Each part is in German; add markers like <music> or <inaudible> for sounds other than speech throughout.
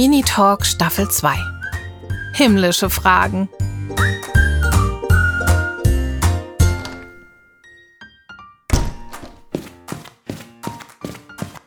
Mini-Talk Staffel 2. Himmlische Fragen.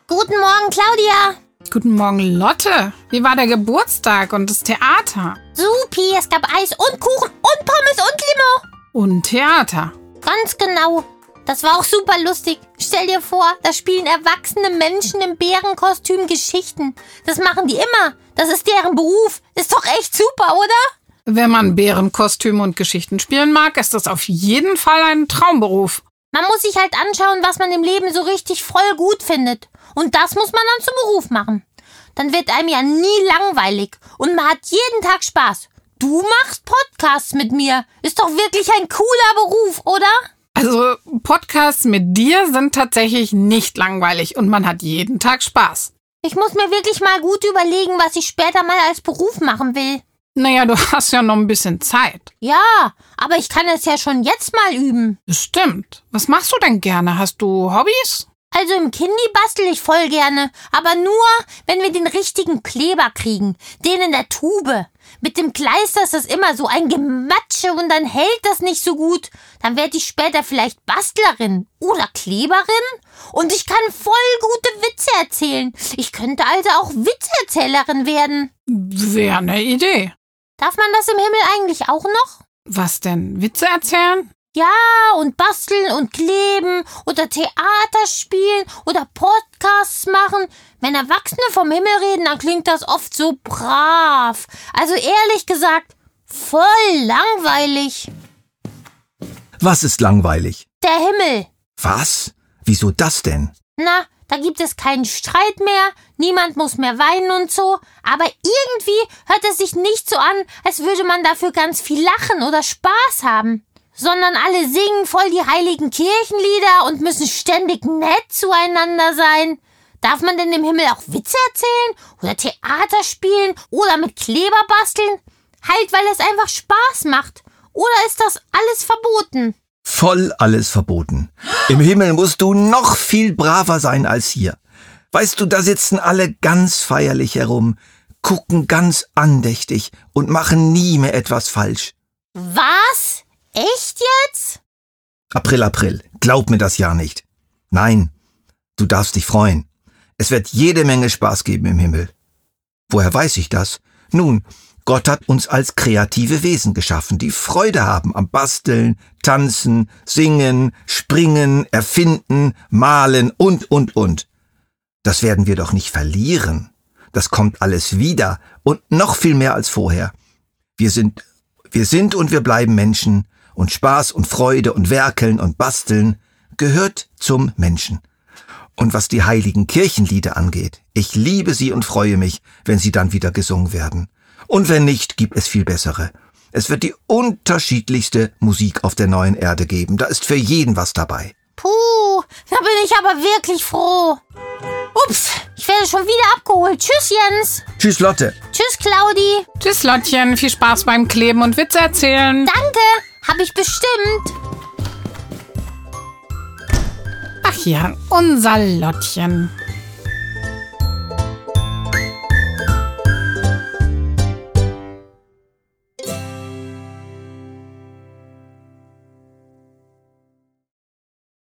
Guten Morgen, Claudia. Guten Morgen, Lotte. Wie war der Geburtstag und das Theater? Supi, es gab Eis und Kuchen und Pommes und Limo. Und Theater. Ganz genau. Das war auch super lustig. Stell dir vor, da spielen erwachsene Menschen im Bärenkostüm Geschichten. Das machen die immer. Das ist deren Beruf. Ist doch echt super, oder? Wenn man Bärenkostüme und Geschichten spielen mag, ist das auf jeden Fall ein Traumberuf. Man muss sich halt anschauen, was man im Leben so richtig voll gut findet. Und das muss man dann zum Beruf machen. Dann wird einem ja nie langweilig und man hat jeden Tag Spaß. Du machst Podcasts mit mir. Ist doch wirklich ein cooler Beruf, oder? Also Podcasts mit dir sind tatsächlich nicht langweilig und man hat jeden Tag Spaß. Ich muss mir wirklich mal gut überlegen, was ich später mal als Beruf machen will. Naja, du <laughs> hast ja noch ein bisschen Zeit. Ja, aber ich kann es ja schon jetzt mal üben. Stimmt. Was machst du denn gerne? Hast du Hobbys? Also im Kindi bastel ich voll gerne, aber nur, wenn wir den richtigen Kleber kriegen, den in der Tube. Mit dem Kleister ist das immer so ein Gematsche und dann hält das nicht so gut. Dann werde ich später vielleicht Bastlerin oder Kleberin und ich kann voll gute Witze erzählen. Ich könnte also auch Witzeerzählerin werden. Wäre eine Idee. Darf man das im Himmel eigentlich auch noch? Was denn? Witze erzählen? Ja, und basteln und kleben oder Theater spielen oder Podcasts machen. Wenn Erwachsene vom Himmel reden, dann klingt das oft so brav. Also ehrlich gesagt, voll langweilig. Was ist langweilig? Der Himmel. Was? Wieso das denn? Na, da gibt es keinen Streit mehr, niemand muss mehr weinen und so, aber irgendwie hört es sich nicht so an, als würde man dafür ganz viel lachen oder Spaß haben sondern alle singen voll die heiligen Kirchenlieder und müssen ständig nett zueinander sein. Darf man denn im Himmel auch Witze erzählen oder Theater spielen oder mit Kleber basteln? Halt, weil es einfach Spaß macht. Oder ist das alles verboten? Voll alles verboten. Im Himmel musst du noch viel braver sein als hier. Weißt du, da sitzen alle ganz feierlich herum, gucken ganz andächtig und machen nie mehr etwas falsch. Was? Echt jetzt? April, April. Glaub mir das ja nicht. Nein, du darfst dich freuen. Es wird jede Menge Spaß geben im Himmel. Woher weiß ich das? Nun, Gott hat uns als kreative Wesen geschaffen, die Freude haben am Basteln, Tanzen, Singen, Springen, Erfinden, Malen und, und, und. Das werden wir doch nicht verlieren. Das kommt alles wieder und noch viel mehr als vorher. Wir sind, wir sind und wir bleiben Menschen und Spaß und Freude und Werkeln und Basteln gehört zum Menschen. Und was die heiligen Kirchenlieder angeht, ich liebe sie und freue mich, wenn sie dann wieder gesungen werden. Und wenn nicht, gibt es viel bessere. Es wird die unterschiedlichste Musik auf der neuen Erde geben. Da ist für jeden was dabei. Puh, da bin ich aber wirklich froh. Ups, ich werde schon wieder abgeholt. Tschüss, Jens. Tschüss, Lotte. Tschüss, Claudi. Tschüss, Lottchen. Viel Spaß beim Kleben und Witze erzählen. Danke. Hab ich bestimmt. Ach ja, unser Lottchen.